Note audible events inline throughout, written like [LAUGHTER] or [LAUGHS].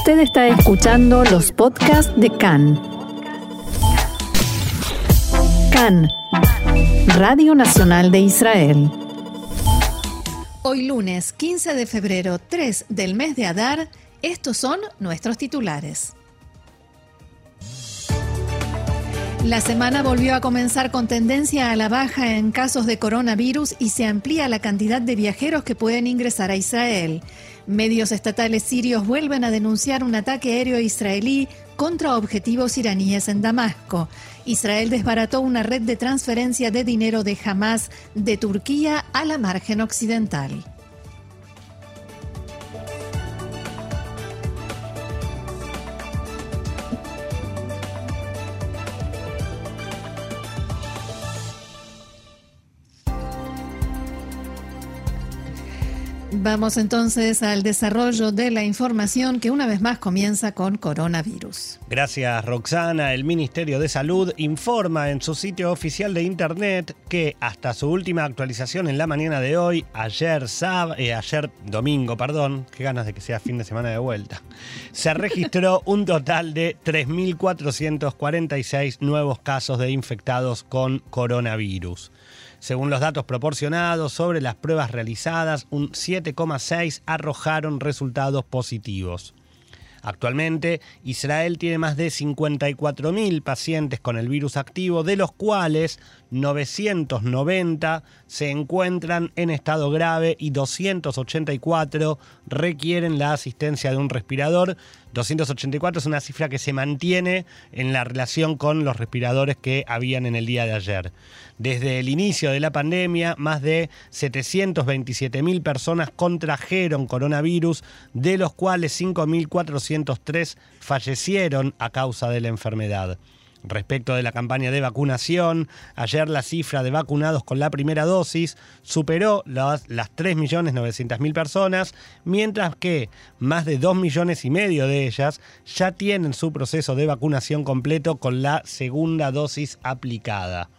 Usted está escuchando los podcasts de CAN. CAN, Radio Nacional de Israel. Hoy lunes 15 de febrero, 3 del mes de Adar, estos son nuestros titulares. La semana volvió a comenzar con tendencia a la baja en casos de coronavirus y se amplía la cantidad de viajeros que pueden ingresar a Israel. Medios estatales sirios vuelven a denunciar un ataque aéreo israelí contra objetivos iraníes en Damasco. Israel desbarató una red de transferencia de dinero de Hamas de Turquía a la margen occidental. Vamos entonces al desarrollo de la información que una vez más comienza con coronavirus. Gracias Roxana. El Ministerio de Salud informa en su sitio oficial de internet que hasta su última actualización en la mañana de hoy, ayer, eh, ayer domingo, perdón, qué ganas de que sea fin de semana de vuelta, se registró [LAUGHS] un total de 3.446 nuevos casos de infectados con coronavirus. Según los datos proporcionados sobre las pruebas realizadas, un 7,6 arrojaron resultados positivos. Actualmente, Israel tiene más de 54.000 pacientes con el virus activo, de los cuales 990 se encuentran en estado grave y 284 requieren la asistencia de un respirador. 284 es una cifra que se mantiene en la relación con los respiradores que habían en el día de ayer. Desde el inicio de la pandemia, más de 727.000 personas contrajeron coronavirus, de los cuales 5.403 fallecieron a causa de la enfermedad. Respecto de la campaña de vacunación, ayer la cifra de vacunados con la primera dosis superó las, las 3.900.000 personas, mientras que más de 2 millones y medio de ellas ya tienen su proceso de vacunación completo con la segunda dosis aplicada.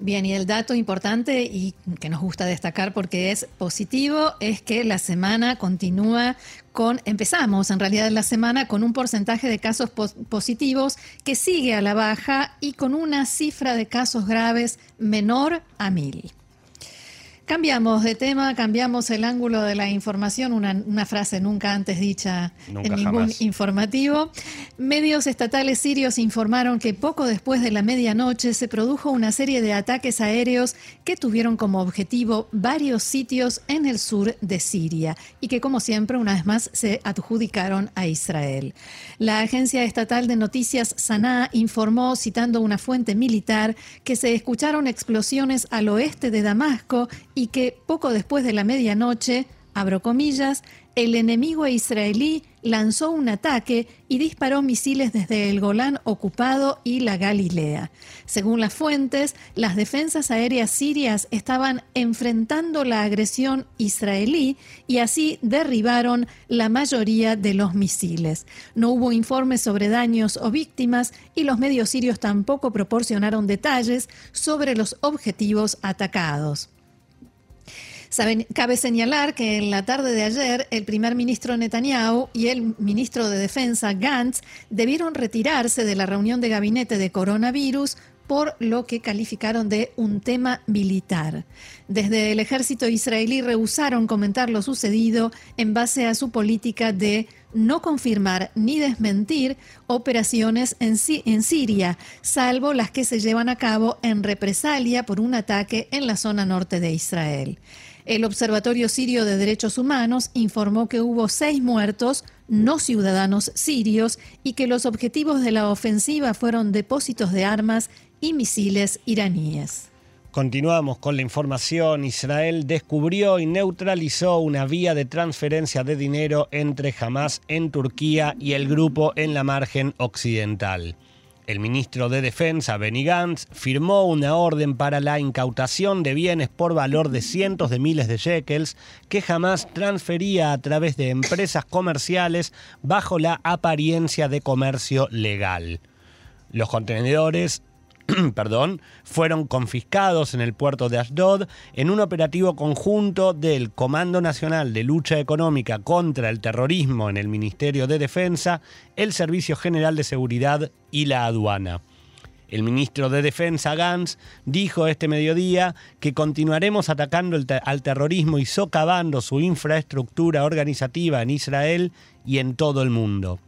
Bien, y el dato importante y que nos gusta destacar porque es positivo es que la semana continúa con, empezamos en realidad la semana con un porcentaje de casos positivos que sigue a la baja y con una cifra de casos graves menor a mil. Cambiamos de tema, cambiamos el ángulo de la información, una, frase nunca antes dicha en ningún informativo. Medios estatales sirios informaron que poco después de la medianoche se produjo una serie de ataques aéreos que tuvieron como objetivo varios sitios en el sur de Siria y que como siempre una vez más se adjudicaron a Israel. La agencia estatal de noticias Sanaa informó, citando una fuente militar, que se escucharon explosiones al oeste de Damasco y que poco después de la medianoche, abro comillas, el enemigo israelí lanzó un ataque y disparó misiles desde el Golán ocupado y la Galilea. Según las fuentes, las defensas aéreas sirias estaban enfrentando la agresión israelí y así derribaron la mayoría de los misiles. No hubo informes sobre daños o víctimas y los medios sirios tampoco proporcionaron detalles sobre los objetivos atacados cabe señalar que en la tarde de ayer el primer ministro Netanyahu y el ministro de Defensa Gantz debieron retirarse de la reunión de gabinete de coronavirus por lo que calificaron de un tema militar. Desde el ejército israelí rehusaron comentar lo sucedido en base a su política de no confirmar ni desmentir operaciones en, en, Siria, salvo las que se llevan a cabo en represalia por un ataque en la zona norte de Israel. El Observatorio Sirio de Derechos Humanos informó que hubo seis muertos no ciudadanos sirios y que los objetivos de la ofensiva fueron depósitos de armas y misiles iraníes. Continuamos con la información. Israel descubrió y neutralizó una vía de transferencia de dinero entre Hamas en Turquía y el grupo en la margen occidental. El ministro de Defensa, Benny Gantz, firmó una orden para la incautación de bienes por valor de cientos de miles de shekels que jamás transfería a través de empresas comerciales bajo la apariencia de comercio legal. Los contenedores [CLEARS THROAT] perdón, fueron confiscados en el puerto de Ashdod en un operativo conjunto del Comando Nacional de Lucha Económica contra el Terrorismo en el Ministerio de Defensa, el Servicio General de Seguridad y la Aduana. El ministro de Defensa, Gantz, dijo este mediodía que continuaremos atacando al terrorismo y socavando su infraestructura organizativa en Israel y en todo el mundo.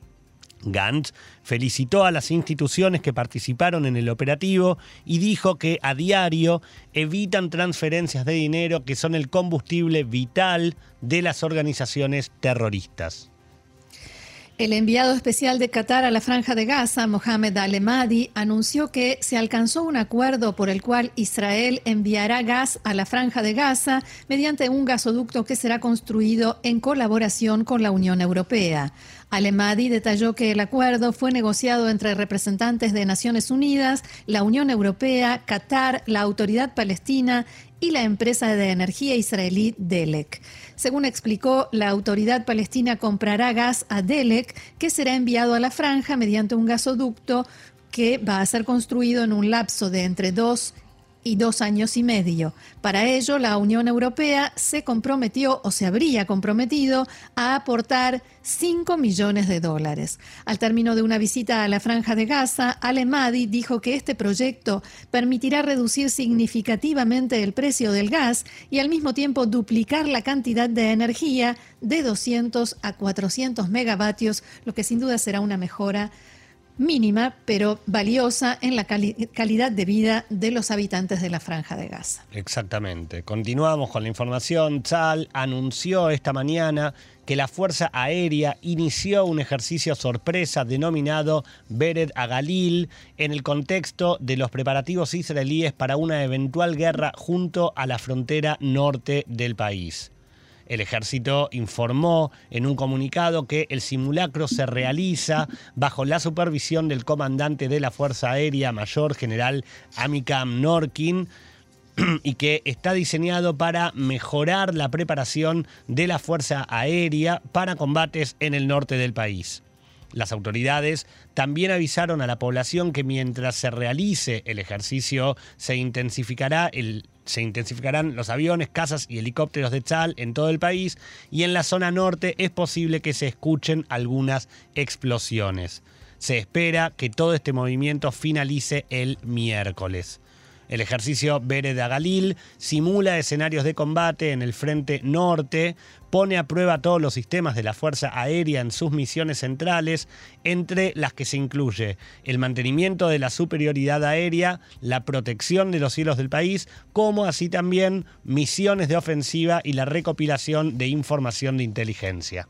Gantz felicitó a las instituciones que participaron en el operativo y dijo que a diario evitan transferencias de dinero que son el combustible vital de las organizaciones terroristas. El enviado especial de Qatar a la Franja de Gaza, Mohamed Al-Emadi, anunció que se alcanzó un acuerdo por el cual Israel enviará gas a la Franja de Gaza mediante un gasoducto que será construido en colaboración con la Unión Europea. Alemadi detalló que el acuerdo fue negociado entre representantes de Naciones Unidas, la Unión Europea, Qatar, la Autoridad Palestina y la empresa de energía israelí Delek. Según explicó, la autoridad palestina comprará gas a Delek que será enviado a la franja mediante un gasoducto que va a ser construido en un lapso de entre dos y dos años y medio. Para ello, la Unión Europea se comprometió o se habría comprometido a aportar 5 millones de dólares. Al término de una visita a la franja de Gaza, Alemadi dijo que este proyecto permitirá reducir significativamente el precio del gas y al mismo tiempo duplicar la cantidad de energía de 200 a 400 megavatios, lo que sin duda será una mejora mínima, pero valiosa en la calidad de vida de los habitantes de la franja de Gaza. Exactamente. Continuamos con la información. Tzal anunció esta mañana que la Fuerza Aérea inició un ejercicio sorpresa denominado Bered Agalil en el contexto de los preparativos israelíes para una eventual guerra junto a la frontera norte del país. El ejército informó en un comunicado que el simulacro se realiza bajo la supervisión del comandante de la Fuerza Aérea Mayor General Amikam Norkin y que está diseñado para mejorar la preparación de la Fuerza Aérea para combates en el norte del país. Las autoridades también avisaron a la población que mientras se realice el ejercicio se intensificará el se intensificarán los aviones, casas y helicópteros de Chal en todo el país y en la zona norte es posible que se escuchen algunas explosiones. Se espera que todo este movimiento finalice el miércoles. El ejercicio Bere de Galil simula escenarios de combate en el frente norte, pone a prueba todos los sistemas de la Fuerza Aérea en sus misiones centrales, entre las que se incluye el mantenimiento de la superioridad aérea, la protección de los cielos del país, como así también misiones de ofensiva y la recopilación de información de inteligencia.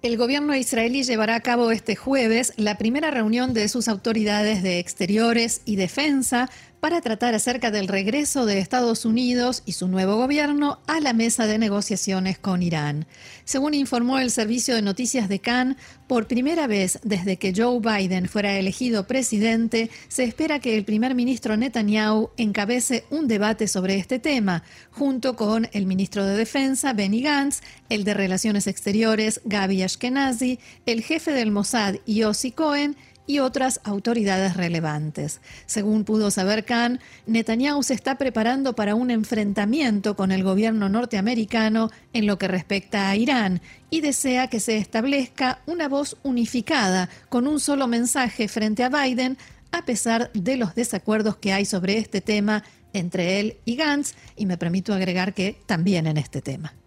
El gobierno israelí llevará a cabo este jueves la primera reunión de sus autoridades de exteriores y defensa para tratar acerca del regreso de Estados Unidos y su nuevo gobierno a la mesa de negociaciones con Irán. Según informó el servicio de noticias de Cannes, por primera vez desde que Joe Biden fuera elegido presidente, se espera que el primer ministro Netanyahu encabece un debate sobre este tema, junto con el ministro de Defensa Benny Gantz, el de Relaciones Exteriores Gaby Ashkenazi, el jefe del Mossad Yossi Cohen y otras autoridades relevantes. Según pudo saber Khan, Netanyahu se está preparando para un enfrentamiento con el gobierno norteamericano en lo que respecta a Irán y desea que se establezca una voz unificada con un solo mensaje frente a Biden a pesar de los desacuerdos que hay sobre este tema entre él y Gantz, y me permito agregar que también en este tema.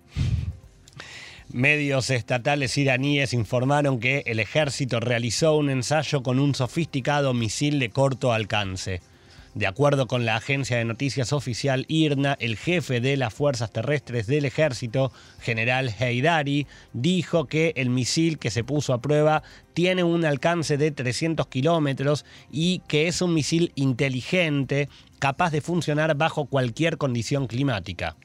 Medios estatales iraníes informaron que el ejército realizó un ensayo con un sofisticado misil de corto alcance. De acuerdo con la agencia de noticias oficial IRNA, el jefe de las fuerzas terrestres del ejército, general Heydari, dijo que el misil que se puso a prueba tiene un alcance de 300 kilómetros y que es un misil inteligente capaz de funcionar bajo cualquier condición climática.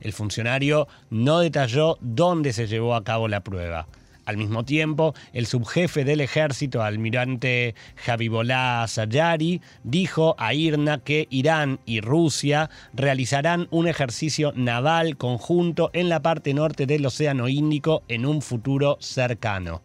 El funcionario no detalló dónde se llevó a cabo la prueba. Al mismo tiempo, el subjefe del ejército, almirante Javibolá Sayari, dijo a IRNA que Irán y Rusia realizarán un ejercicio naval conjunto en la parte norte del Océano Índico en un futuro cercano.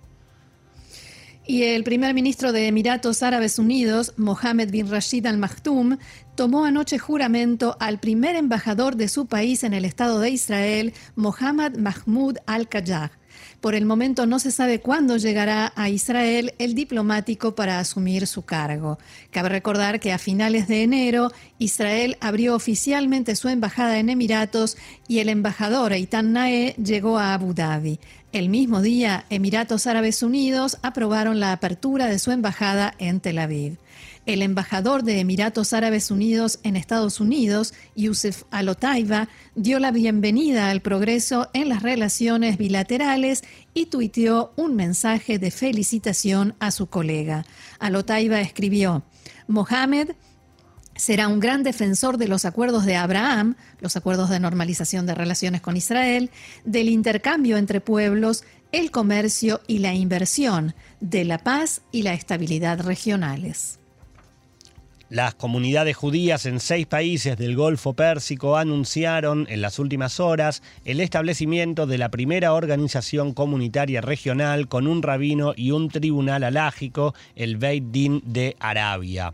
Y el primer ministro de Emiratos Árabes Unidos, Mohammed bin Rashid Al Maktoum, tomó anoche juramento al primer embajador de su país en el Estado de Israel, Mohammad Mahmoud Al-Kajjah. Por el momento no se sabe cuándo llegará a Israel el diplomático para asumir su cargo. Cabe recordar que a finales de enero Israel abrió oficialmente su embajada en Emiratos y el embajador Eitan Nae llegó a Abu Dhabi. El mismo día, Emiratos Árabes Unidos aprobaron la apertura de su embajada en Tel Aviv. El embajador de Emiratos Árabes Unidos en Estados Unidos, Yusuf Alotaiba, dio la bienvenida al progreso en las relaciones bilaterales y tuiteó un mensaje de felicitación a su colega. Alotaiba escribió, Mohamed será un gran defensor de los acuerdos de Abraham, los acuerdos de normalización de relaciones con Israel, del intercambio entre pueblos, el comercio y la inversión, de la paz y la estabilidad regionales. Las comunidades judías en seis países del Golfo Pérsico anunciaron en las últimas horas el establecimiento de la primera organización comunitaria regional con un rabino y un tribunal alágico, el Beit Din de Arabia.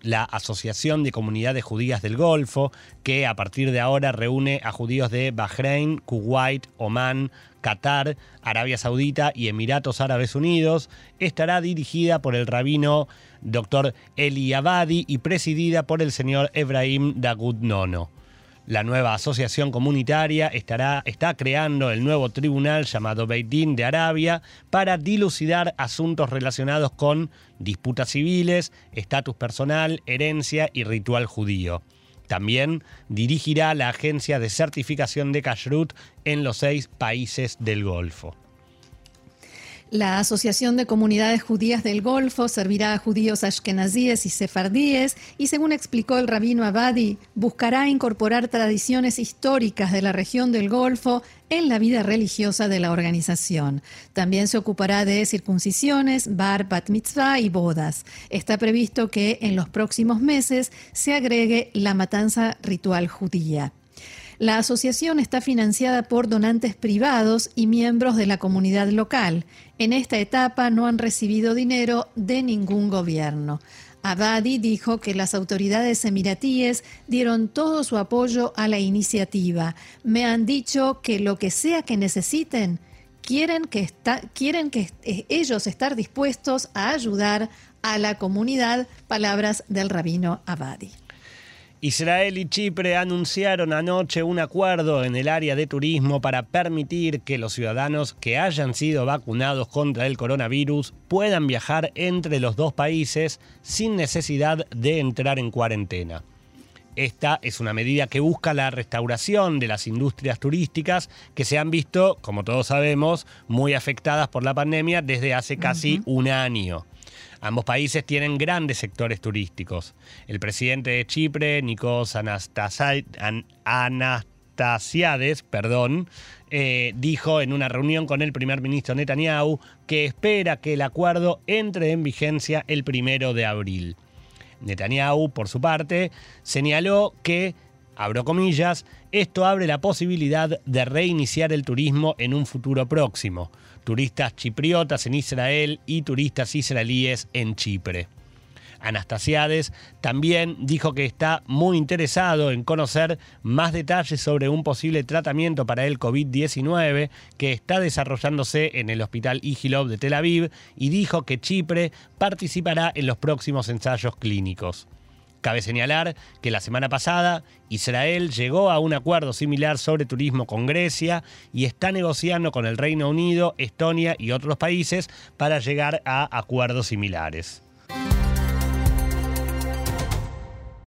La Asociación de Comunidades Judías del Golfo, que a partir de ahora reúne a judíos de Bahrein, Kuwait, Omán, Qatar, Arabia Saudita y Emiratos Árabes Unidos, estará dirigida por el rabino Dr. Eli Abadi y presidida por el señor Ebrahim Dagud Nono. La nueva asociación comunitaria estará, está creando el nuevo tribunal llamado Beit Din de Arabia para dilucidar asuntos relacionados con disputas civiles, estatus personal, herencia y ritual judío. También dirigirá la agencia de certificación de Kashrut en los seis países del Golfo. La Asociación de Comunidades Judías del Golfo servirá a judíos ashkenazíes y sefardíes y, según explicó el rabino Abadi, buscará incorporar tradiciones históricas de la región del Golfo en la vida religiosa de la organización. También se ocupará de circuncisiones, bar, bat mitzvah y bodas. Está previsto que en los próximos meses se agregue la matanza ritual judía. La asociación está financiada por donantes privados y miembros de la comunidad local. En esta etapa no han recibido dinero de ningún gobierno. Abadi dijo que las autoridades emiratíes dieron todo su apoyo a la iniciativa. Me han dicho que lo que sea que necesiten, quieren que, que ellos estar dispuestos a ayudar a la comunidad. Palabras del rabino Abadi. Israel y Chipre anunciaron anoche un acuerdo en el área de turismo para permitir que los ciudadanos que hayan sido vacunados contra el coronavirus puedan viajar entre los dos países sin necesidad de entrar en cuarentena. Esta es una medida que busca la restauración de las industrias turísticas que se han visto, como todos sabemos, muy afectadas por la pandemia desde hace casi un año. Ambos países tienen grandes sectores turísticos. El presidente de Chipre, Nikos Anastasiades, perdón, eh, dijo en una reunión con el primer ministro Netanyahu que espera que el acuerdo entre en vigencia el primero de abril. Netanyahu, por su parte, señaló que abro comillas, esto abre la posibilidad de reiniciar el turismo en un futuro próximo, turistas chipriotas en Israel y turistas israelíes en Chipre. Anastasiades también dijo que está muy interesado en conocer más detalles sobre un posible tratamiento para el COVID-19 que está desarrollándose en el Hospital Igilov de Tel Aviv y dijo que Chipre participará en los próximos ensayos clínicos. Cabe señalar que la semana pasada Israel llegó a un acuerdo similar sobre turismo con Grecia y está negociando con el Reino Unido, Estonia y otros países para llegar a acuerdos similares.